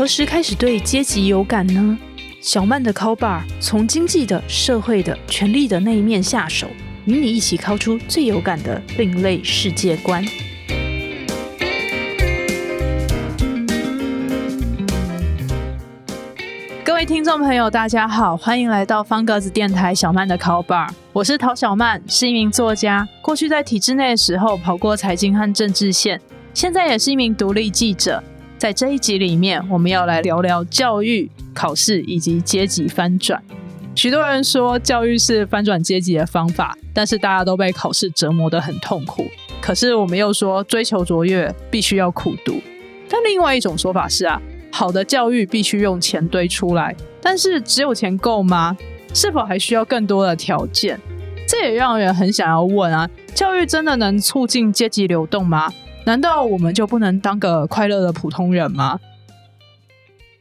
何时开始对阶级有感呢？小曼的 call bar 从经济的、社会的、权力的那一面下手，与你一起敲出最有感的另类世界观。各位听众朋友，大家好，欢迎来到方格子电台小曼的 call bar，我是陶小曼，是一名作家。过去在体制内的时候跑过财经和政治线，现在也是一名独立记者。在这一集里面，我们要来聊聊教育、考试以及阶级翻转。许多人说教育是翻转阶级的方法，但是大家都被考试折磨得很痛苦。可是我们又说追求卓越必须要苦读。但另外一种说法是啊，好的教育必须用钱堆出来，但是只有钱够吗？是否还需要更多的条件？这也让人很想要问啊，教育真的能促进阶级流动吗？难道我们就不能当个快乐的普通人吗？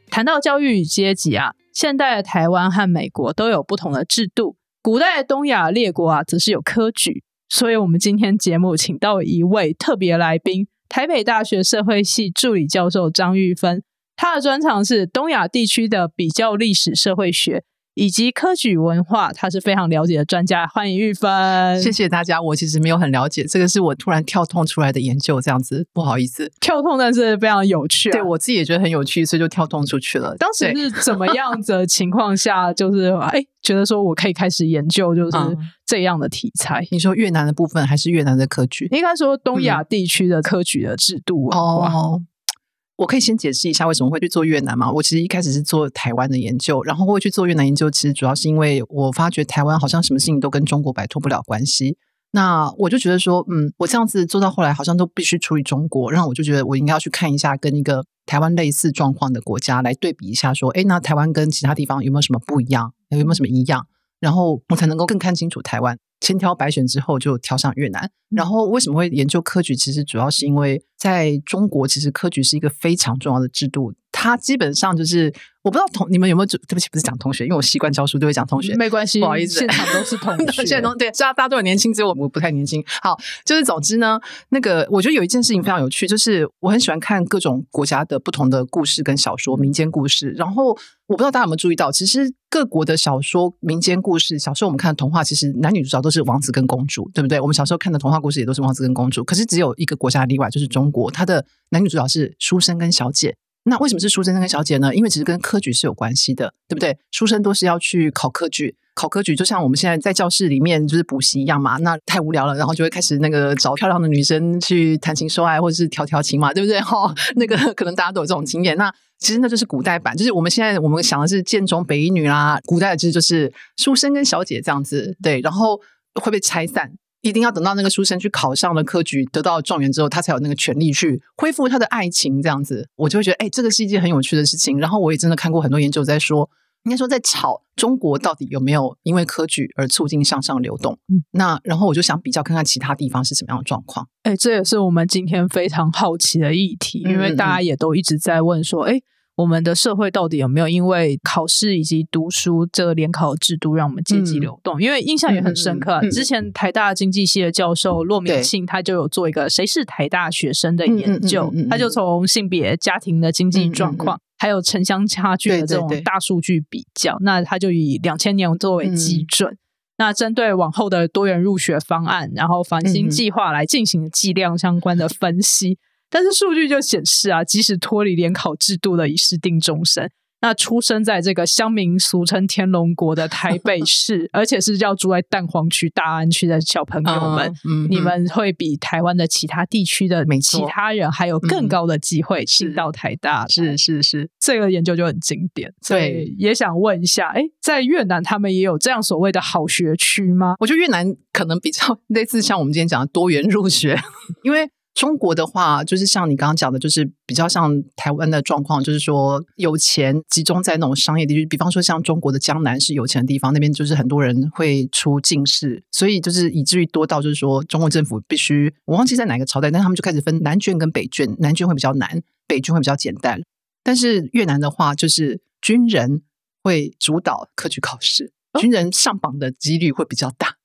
谈到教育与阶级啊，现代的台湾和美国都有不同的制度，古代的东亚列国啊，则是有科举。所以，我们今天节目请到一位特别来宾——台北大学社会系助理教授张玉芬，他的专长是东亚地区的比较历史社会学。以及科举文化，他是非常了解的专家。欢迎玉芬，谢谢大家。我其实没有很了解，这个是我突然跳痛出来的研究，这样子不好意思。跳痛，但是非常有趣。对我自己也觉得很有趣，所以就跳痛出去了。当时是怎么 样的情况下，就是哎，觉得说我可以开始研究，就是这样的题材。你说越南的部分，还是越南的科举？应该说东亚地区的科举的制度哦。我可以先解释一下为什么会去做越南嘛？我其实一开始是做台湾的研究，然后会去做越南研究，其实主要是因为我发觉台湾好像什么事情都跟中国摆脱不了关系。那我就觉得说，嗯，我这样子做到后来，好像都必须处理中国，然后我就觉得我应该要去看一下跟一个台湾类似状况的国家来对比一下，说，哎，那台湾跟其他地方有没有什么不一样？有没有什么一样？然后我才能够更看清楚台湾。千挑百选之后，就挑上越南。然后为什么会研究科举？其实主要是因为在中国，其实科举是一个非常重要的制度。它基本上就是，我不知道同你们有没有？对不起，不是讲同学，因为我习惯教书就会讲同学，没关系，不好意思，现场都是同 学，现场都对，大家大家都很年轻，只有我我不太年轻。好，就是总之呢，那个我觉得有一件事情非常有趣，就是我很喜欢看各种国家的不同的故事跟小说、民间故事。然后我不知道大家有没有注意到，其实各国的小说、民间故事，小时候我们看的童话，其实男女主角都是王子跟公主，对不对？我们小时候看的童话故事也都是王子跟公主，可是只有一个国家例外，就是中国，它的男女主角是书生跟小姐。那为什么是书生跟小姐呢？因为其实跟科举是有关系的，对不对？书生都是要去考科举，考科举就像我们现在在教室里面就是补习一样嘛。那太无聊了，然后就会开始那个找漂亮的女生去谈情说爱，或者是调调情嘛，对不对？哈，那个可能大家都有这种经验。那其实那就是古代版，就是我们现在我们想的是建中北一女啦，古代的其实就是书生跟小姐这样子，对，然后会被拆散。一定要等到那个书生去考上了科举，得到状元之后，他才有那个权利去恢复他的爱情。这样子，我就会觉得，哎，这个是一件很有趣的事情。然后，我也真的看过很多研究在说，应该说在吵中国到底有没有因为科举而促进向上流动。那然后我就想比较看看其他地方是什么样的状况。哎，这也是我们今天非常好奇的议题，因为大家也都一直在问说，哎。我们的社会到底有没有因为考试以及读书这个联考制度让我们阶级流动？因为印象也很深刻，之前台大经济系的教授骆明庆他就有做一个“谁是台大学生”的研究，他就从性别、家庭的经济状况，还有城乡差距的这种大数据比较，那他就以两千年作为基准，那针对往后的多元入学方案，然后繁星计划来进行计量相关的分析。但是数据就显示啊，即使脱离联考制度的已是定终身，那出生在这个乡民俗称天龙国的台北 市，而且是要住在蛋黄区、大安区的小朋友们，你们会比台湾的其他地区的其他人还有更高的机会进到台大。是是是，这个研究就很经典。对，也想问一下，哎，在越南他们也有这样所谓的好学区吗？我觉得越南可能比较 类似像我们今天讲的多元入学，因为。中国的话，就是像你刚刚讲的，就是比较像台湾的状况，就是说有钱集中在那种商业地区，比方说像中国的江南是有钱的地方，那边就是很多人会出进士，所以就是以至于多到就是说中国政府必须，我忘记在哪个朝代，但他们就开始分南卷跟北卷，南卷会比较难，北卷会比较简单。但是越南的话，就是军人会主导科举考试，军人上榜的几率会比较大。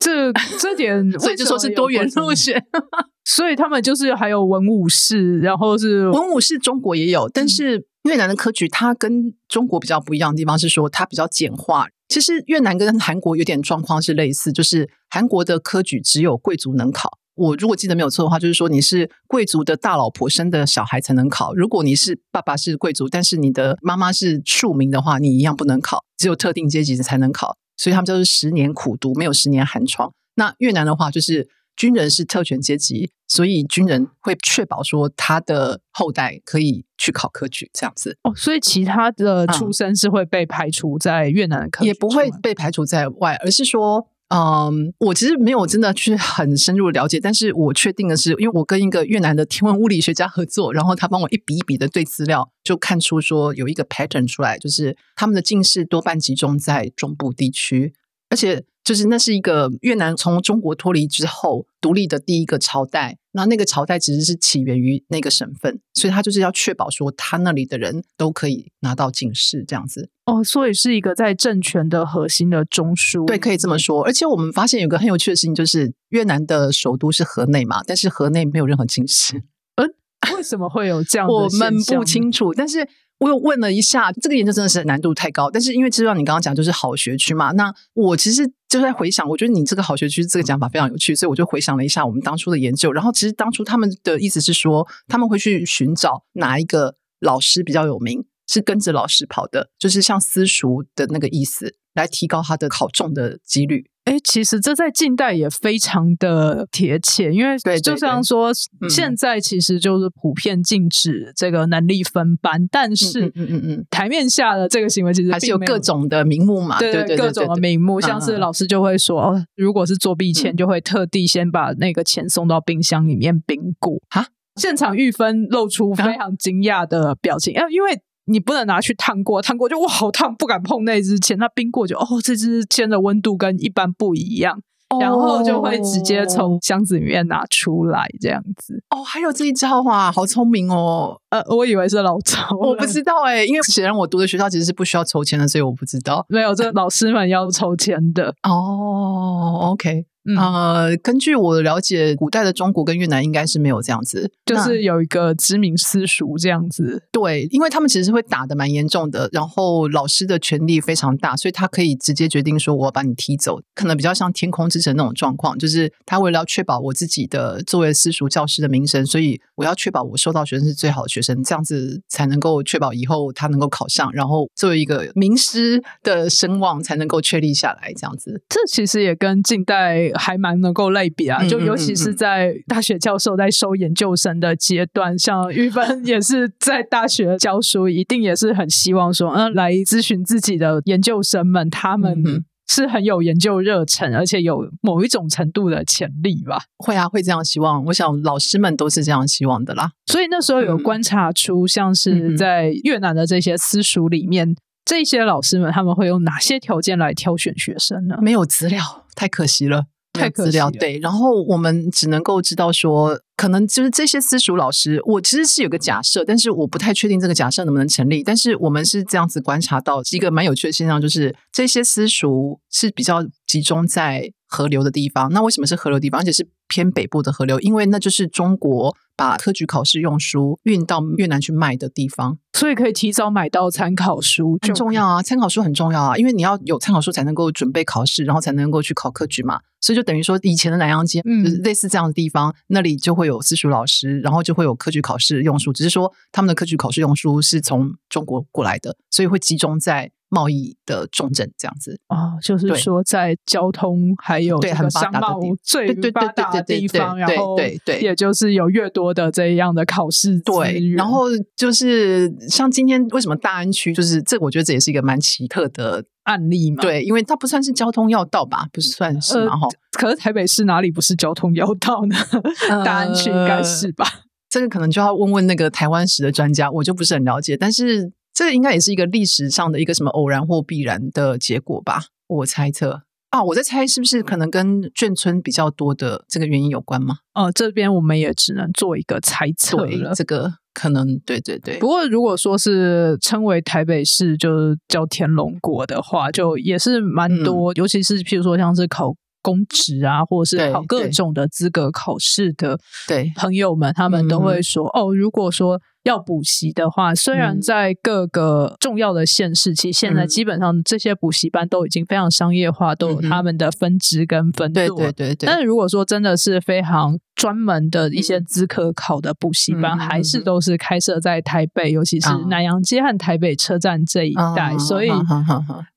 哎，这这点 所以就说是多元入学。所以他们就是还有文武士，然后是文武士中国也有，但是越南的科举它跟中国比较不一样的地方是说它比较简化。其实越南跟韩国有点状况是类似，就是韩国的科举只有贵族能考。我如果记得没有错的话，就是说你是贵族的大老婆生的小孩才能考。如果你是爸爸是贵族，但是你的妈妈是庶民的话，你一样不能考，只有特定阶级才能考。所以他们就是十年苦读，没有十年寒窗。那越南的话，就是军人是特权阶级，所以军人会确保说他的后代可以去考科举，这样子。哦，所以其他的出身是会被排除在越南的科，也不会被排除在外，而是说。嗯，我其实没有真的去很深入了解，但是我确定的是，因为我跟一个越南的天文物理学家合作，然后他帮我一笔一笔的对资料，就看出说有一个 pattern 出来，就是他们的近视多半集中在中部地区，而且。就是那是一个越南从中国脱离之后独立的第一个朝代，那那个朝代其实是起源于那个省份，所以他就是要确保说他那里的人都可以拿到进士这样子。哦，所以是一个在政权的核心的中枢，对，可以这么说。而且我们发现有个很有趣的事情，就是越南的首都是河内嘛，但是河内没有任何进士。嗯，为什么会有这样？我们不清楚，但是。我有问了一下，这个研究真的是难度太高。但是因为知道你刚刚讲就是好学区嘛，那我其实就在回想，我觉得你这个好学区这个讲法非常有趣，所以我就回想了一下我们当初的研究。然后其实当初他们的意思是说，他们会去寻找哪一个老师比较有名，是跟着老师跑的，就是像私塾的那个意思，来提高他的考中的几率。哎，其实这在近代也非常的贴切，因为就像说，现在其实就是普遍禁止这个能力分班，但是嗯嗯嗯，台面下的这个行为其实还是有各种的名目嘛，对对，各种的名目，像是老师就会说，如果是作弊钱，就会特地先把那个钱送到冰箱里面冰固哈，现场玉芬露出非常惊讶的表情，啊，因为。你不能拿去烫过，烫过就哇好烫，不敢碰那支签。那冰过就哦，这支签的温度跟一般不一样，然后就会直接从箱子里面拿出来这样子。哦，还有这一招啊，好聪明哦。呃，我以为是老抽，我不知道哎，因为显然我读的学校其实是不需要抽签的，所以我不知道。没有，这老师们要抽签的哦。OK。呃，根据我了解，古代的中国跟越南应该是没有这样子，就是有一个知名私塾这样子。对，因为他们其实会打的蛮严重的，然后老师的权力非常大，所以他可以直接决定说我要把你踢走，可能比较像天空之城那种状况，就是他为了要确保我自己的作为私塾教师的名声，所以我要确保我收到学生是最好的学生，这样子才能够确保以后他能够考上，然后作为一个名师的声望才能够确立下来，这样子。这其实也跟近代。还蛮能够类比啊，就尤其是在大学教授在收研究生的阶段，像玉芬 也是在大学教书，一定也是很希望说，嗯，来咨询自己的研究生们，他们是很有研究热忱，而且有某一种程度的潜力吧？会啊，会这样希望。我想老师们都是这样希望的啦。所以那时候有观察出，像是在越南的这些私塾里面，这些老师们他们会用哪些条件来挑选学生呢？没有资料，太可惜了。太资料对，然后我们只能够知道说，可能就是这些私塾老师，我其实是有个假设，但是我不太确定这个假设能不能成立。但是我们是这样子观察到一个蛮有趣的现象，就是这些私塾是比较集中在河流的地方。那为什么是河流地方，而且是偏北部的河流？因为那就是中国。把科举考试用书运到越南去卖的地方，所以可以提早买到参考书，很重要啊！参考书很重要啊，因为你要有参考书才能够准备考试，然后才能够去考科举嘛。所以就等于说，以前的南洋街，嗯，类似这样的地方，那里就会有私塾老师，然后就会有科举考试用书，只是说他们的科举考试用书是从中国过来的，所以会集中在。贸易的重镇这样子啊，就是说在交通还有对很商贸最发达的地方，然后对对，也就是有越多的这样的考试对，然后就是像今天为什么大安区就是这，我觉得这也是一个蛮奇特的案例嘛。对，因为它不算是交通要道吧，不算是嘛哈。可是台北市哪里不是交通要道呢？大安区应该是吧？这个可能就要问问那个台湾史的专家，我就不是很了解，但是。这应该也是一个历史上的一个什么偶然或必然的结果吧？我猜测啊，我在猜是不是可能跟眷村比较多的这个原因有关吗？哦，这边我们也只能做一个猜测了。这个可能对对对。不过如果说是称为台北市，就是叫天龙国的话，就也是蛮多，尤其是譬如说像是考公职啊，或者是考各对种的资格考试的对朋友们，他们都嗯会说：“哦，如果说要补习的话，虽然嗯。在各个重要的县市，其实现在嗯。基本上这些补习班都已经非常商业化，都有他们的分支跟分对。对对对，但是如果说真的是非常专门的一些资科考的补习班，还是嗯都是开设在台北，尤其是啊。南洋街和台北车站这一带，啊所以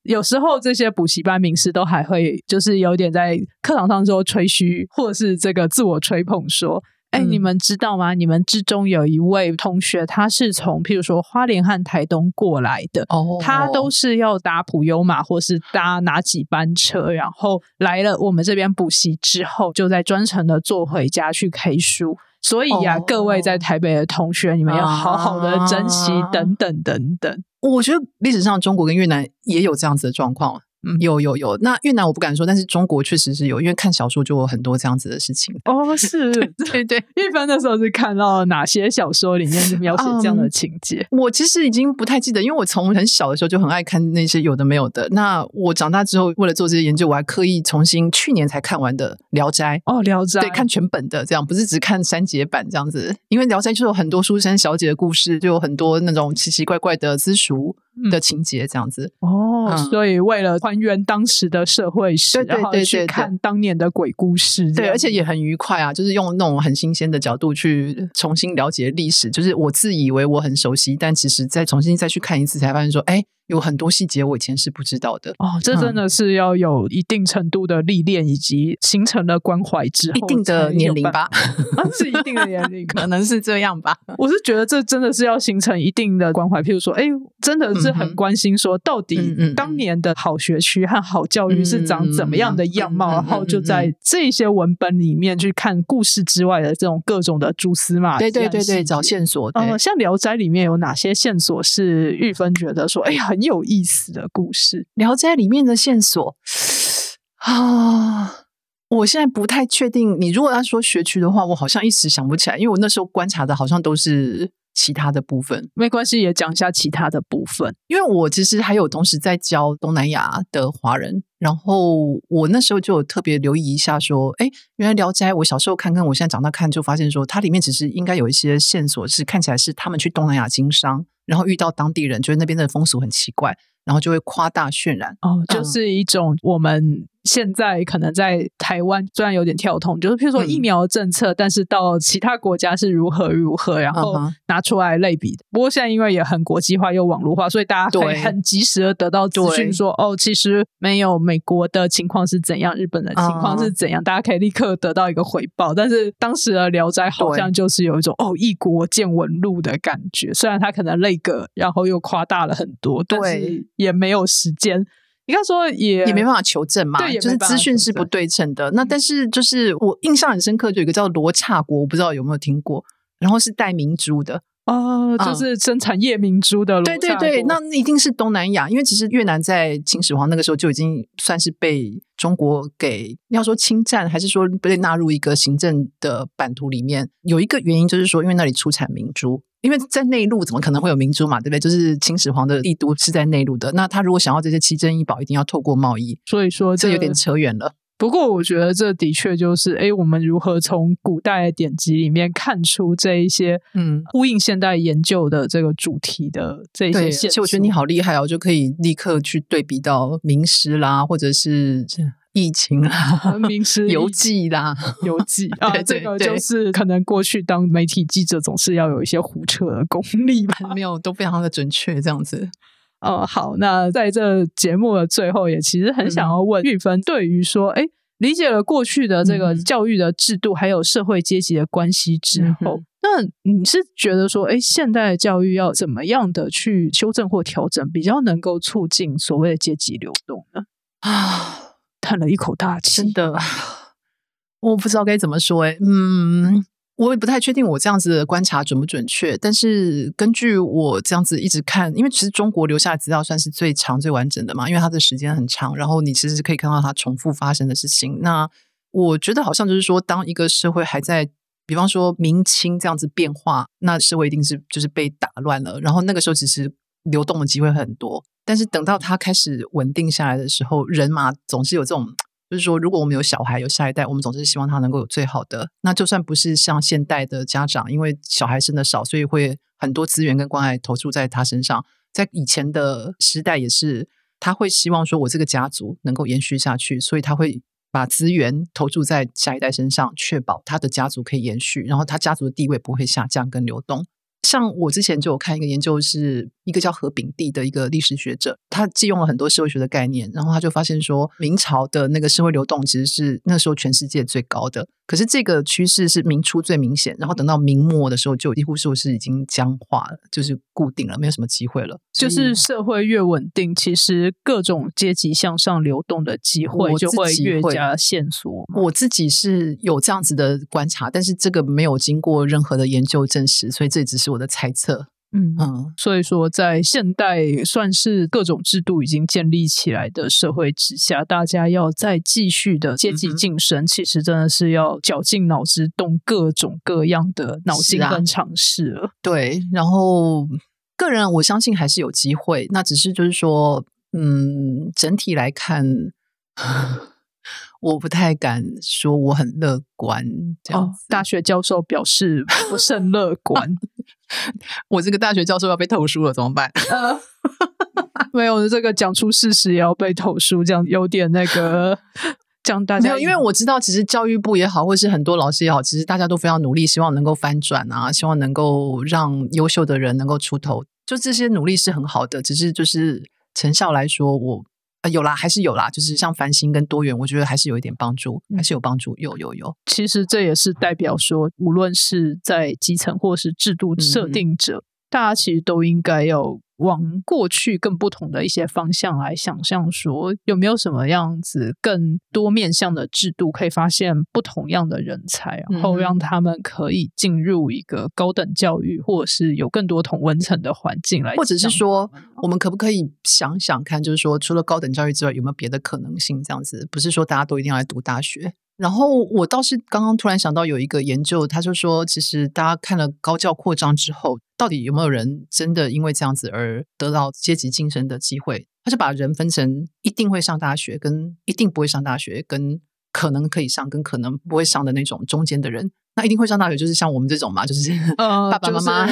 有时候这些补习班名师都还会就是有点在课堂上说吹嘘，或者是这个自我吹捧说。哎，嗯你们知道吗？你们之中有一位同学，他是从譬如说花莲和台东过来的，哦，他都是要搭普悠玛或是搭哪几班车，然后来了我们这边补习之后，就在专程的坐回家去 K 书。所以呀、哦各位在台北的同学，你们要好好的珍惜，啊等等等等。我觉得历史上中国跟越南也有这样子的状况。嗯有有有，那越南我不敢说，但是中国确实是有，因为看小说就有很多这样子的事情。哦，是，对对，一般的时候是看到哪些小说里面是描写这样的嗯情节？我其实已经不太记得，因为我从很小的时候就很爱看那些有的没有的。那我长大之后，为了做这些研究，我还刻意重新去年才看完的《聊斋》。哦，《聊斋》对，看全本的这样，不是只看删节版这样子。因为《聊斋》就有很多书生小姐的故事，就有很多那种奇奇怪怪的私塾的情节这样子。哦，嗯所以为了还原当时的社会史，对对然后去看当年的鬼故事，对，而且也很愉快啊，就是用那种很新鲜的角度去重新了解历史。就是我自以为我很熟悉，但其实再重新再去看一次，才发现说，哎，有很多细节我以前是不知道的。哦，这真的是要有一定程度的历练，以及形成了关怀之后，一定的年龄吧，啊，是一定的年龄。可能是这样吧。我是觉得这真的是要形成一定的关怀，譬如说，哎，真的是很关心说，到底当年的好学区和好教育是长怎么样的样貌，然后就嗯在这些文本里面去看故事之外的这种各种的蛛丝马迹，对对对对，找。线索。嗯，呃，像《聊斋》里面有哪些线索是玉芬觉得说，哎，很有意思的故事？《聊斋》里面的线索 啊。我现在不太确定，你如果要说学区的话，我好像一时想不起来，因为我那时候观察的好像都是其他的部分。没关系，也讲一下其他的部分。因为我其实还有同时在教东南亚的华人，然后我那时候就有特别留意一下，说，哎，原来《聊斋》我小时候看，跟我现在长大看，就发现说，它里面其实应该有一些线索是看起来是他们去东南亚经商，然后遇到当地人，觉得那边的风俗很奇怪，然后就会夸大渲染。哦，就嗯是一种我们现在可能在台湾虽然有点跳痛，就是譬如说嗯疫苗政策，但是到其他国家是如何如何，然后拿出来类比。不过现在因为也很国际化又网络化，所以大家可以对很及时的得到资讯对说，哦，其实没有美国的情况是怎样，日本的情况是怎样，大家可以立刻得到一个回报。但是当时的《聊斋》好像就是有一种哦，异国见闻录的感觉，虽然它可能那个，然后又夸大了很多，但是对也没有时间。应该说也也没办法求证嘛，对就是资讯是不对称的。那但是就是我印象很深刻，就有一个叫罗刹国，我不知道有没有听过，然后是带明珠的。哦，就嗯是生产夜明珠的罗对对对，国那一定是东南亚，因为其实越南在秦始皇那个时候就已经算是被中国给要说侵占，还是说被纳入一个行政的版图里面。有一个原因就是说，因为那里出产明珠。因为在内陆怎么可能会有明珠嘛，对不对？就是秦始皇的帝都是在内陆的，那他如果想要这些奇珍异宝，一定要透过贸易，所以说这有点扯远了。不过我觉得这的确就是，哎，我们如何从古代的典籍里面看出这一些嗯，呼应现代研究的这个主题的这一，些线索。而且我觉得你好厉害哦，就可以立刻去对比到名师啦，或者是疫情啦、名师游记啦，游 记啊，对这个就是可能过去当媒体记者总是要有一些胡扯的功力吧。没有都非常的准确，这样子。哦，好，那在这节目的最后，也其实很想要问玉芬，对于说，哎，理解了过去的这个嗯教育的制度，还有社会阶级的关系之后，嗯那你是觉得说，哎，现代教育要怎么样的去修正或调整，比较能够促进所谓的阶级流动呢？啊，叹了一口大气，真的，我不知道该怎么说哎，嗯，我也不太确定我这样子的观察准不准确，但是根据我这样子一直看，因为其实中国留下的资料算是最长、最完整的嘛，因为它的时间很长，然后你其实是可以看到它重复发生的事情。那我觉得好像就是说，当一个社会还在，比方说明清这样子变化，那社会一定是就是被打乱了，然后那个时候其实流动的机会很多，但是等到他开始稳定下来的时候，人嘛总是有这种就是说，如果我们有小孩有下一代，我们总是希望他能够有最好的。那就算不是像现代的家长，因为小孩生的少，所以会很多资源跟关爱投注在他身上。在以前的时代也是，他会希望说我这个家族能够延续下去，所以他会把资源投注在下一代身上，确保他的家族可以延续，然后他家族的地位不会下降跟流动。像我之前就有看一个研究，是一个叫何炳棣的一个历史学者，他借用了很多社会学的概念，然后他就发现说，明朝的那个社会流动其实是那时候全世界最高的。可是这个趋势是明初最明显，然后等到明末的时候，就几乎说是已经僵化了，就是固定了，没有什么机会了。就是社会越稳定，其实各种阶级向上流动的机会就会越加线索。我自己是有这样子的观察，但是这个没有经过任何的研究证实，所以这只是我的猜测。嗯嗯，所以说，在现代算是各种制度已经建立起来的社会之下，大家要再继续的阶级晋升，其实真的是要绞尽脑汁，动各种各样的脑筋跟尝试了。对，然后个人我相信还是有机会，那只是就是说，嗯，整体来看。我不太敢说我很乐观，这样。大学教授表示不甚乐观。我这个大学教授要被投诉了，怎么办？没有，这个讲出事实也要被投诉，这样有点那个。讲大家没有，因为我知道，其实教育部也好，或是很多老师也好，其实大家都非常努力，希望能够翻转啊，希望能够让优秀的人能够出头。就这些努力是很好的，只是就是成效来说，我。有啦，还是有啦，就是像繁星跟多元，我觉得还是有一点帮助，还是有帮助，有有有。其实这也是代表说，无论是在基层或是制度设定者，大家其实都应该要。往过去更不同的一些方向来想象，说有没有什么样子更多面向的制度，可以发现不同样的人才，然后让他们可以进入一个高等教育，或者是有更多同文层的环境来，或者是说，我们可不可以想想看，就是说，除了高等教育之外，有没有别的可能性？这样子，不是说大家都一定要来读大学。然后我倒是刚刚突然想到有一个研究，他就说，其实大家看了高教扩张之后，到底有没有人真的因为这样子而得到阶级晋升的机会？他就把人分成一定会上大学、跟一定不会上大学、跟可能可以上、跟可能不会上的那种中间的人。那一定会上大学，就是像我们这种嘛，就是 爸爸妈妈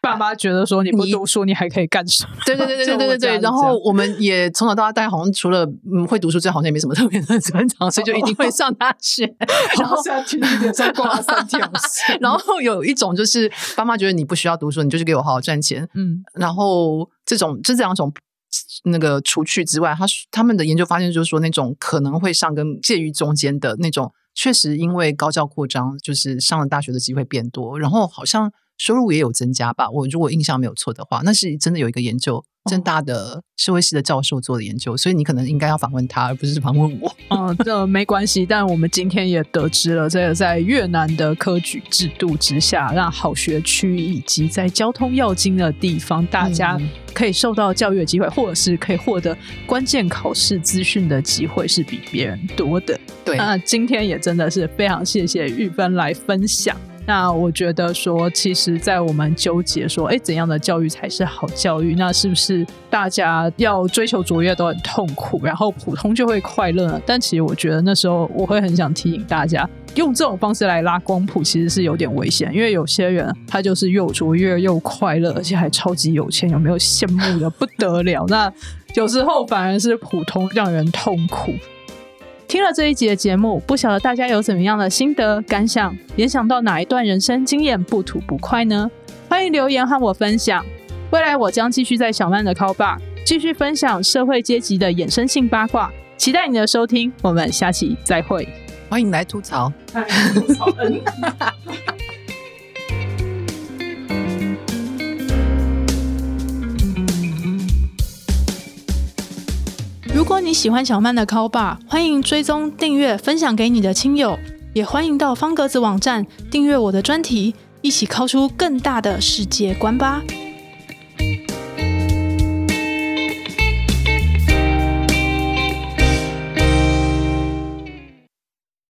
爸妈觉得说你不读书，你还可以干什么？对对对对对对对对。然后我们也从小到大，大家好像除了嗯会读书，这好像也没什么特别的专长，所以就一定会上大学。然后现在天天脸上挂三条线。然后有一种就是爸妈觉得你不需要读书，你就是给我好好赚钱。嗯。然后这种这两种那个除去之外，他他们的研究发现就是说，那种可能会上跟介于中间的那种。确实，因为高教扩张，就是上了大学的机会变多，然后好像收入也有增加吧。我如果印象没有错的话，那是真的有一个研究。正大的社会系的教授做的研究，所以你可能应该要访问他，而不是访问我。嗯，这没关系。但我们今天也得知了，这个在越南的科举制度之下，让好学区以及在交通要经的地方，大家可以受到教育的机会，或者是可以获得关键考试资讯的机会，是比别人多的。对，那今天也真的是非常谢谢玉芬来分享。那我觉得说，其实，在我们纠结说，哎，怎样的教育才是好教育？那是不是大家要追求卓越都很痛苦，然后普通就会快乐呢？但其实我觉得那时候我会很想提醒大家，用这种方式来拉光谱，其实是有点危险，因为有些人他就是又卓越又快乐，而且还超级有钱，有没有羡慕的不得了？那有时候反而是普通让人痛苦。听了这一集的节目，不晓得大家有怎么样的心得感想，联想到哪一段人生经验不吐不快呢？欢迎留言和我分享。未来我将继续在小曼的 Call Bar 继续分享社会阶级的衍生性八卦，期待你的收听。我们下期再会，欢迎来吐槽。如果你喜欢小曼的 Call Bar，欢迎追踪、订阅、分享给你的亲友，也欢迎到方格子网站订阅我的专题，一起 Call 出更大的世界观吧。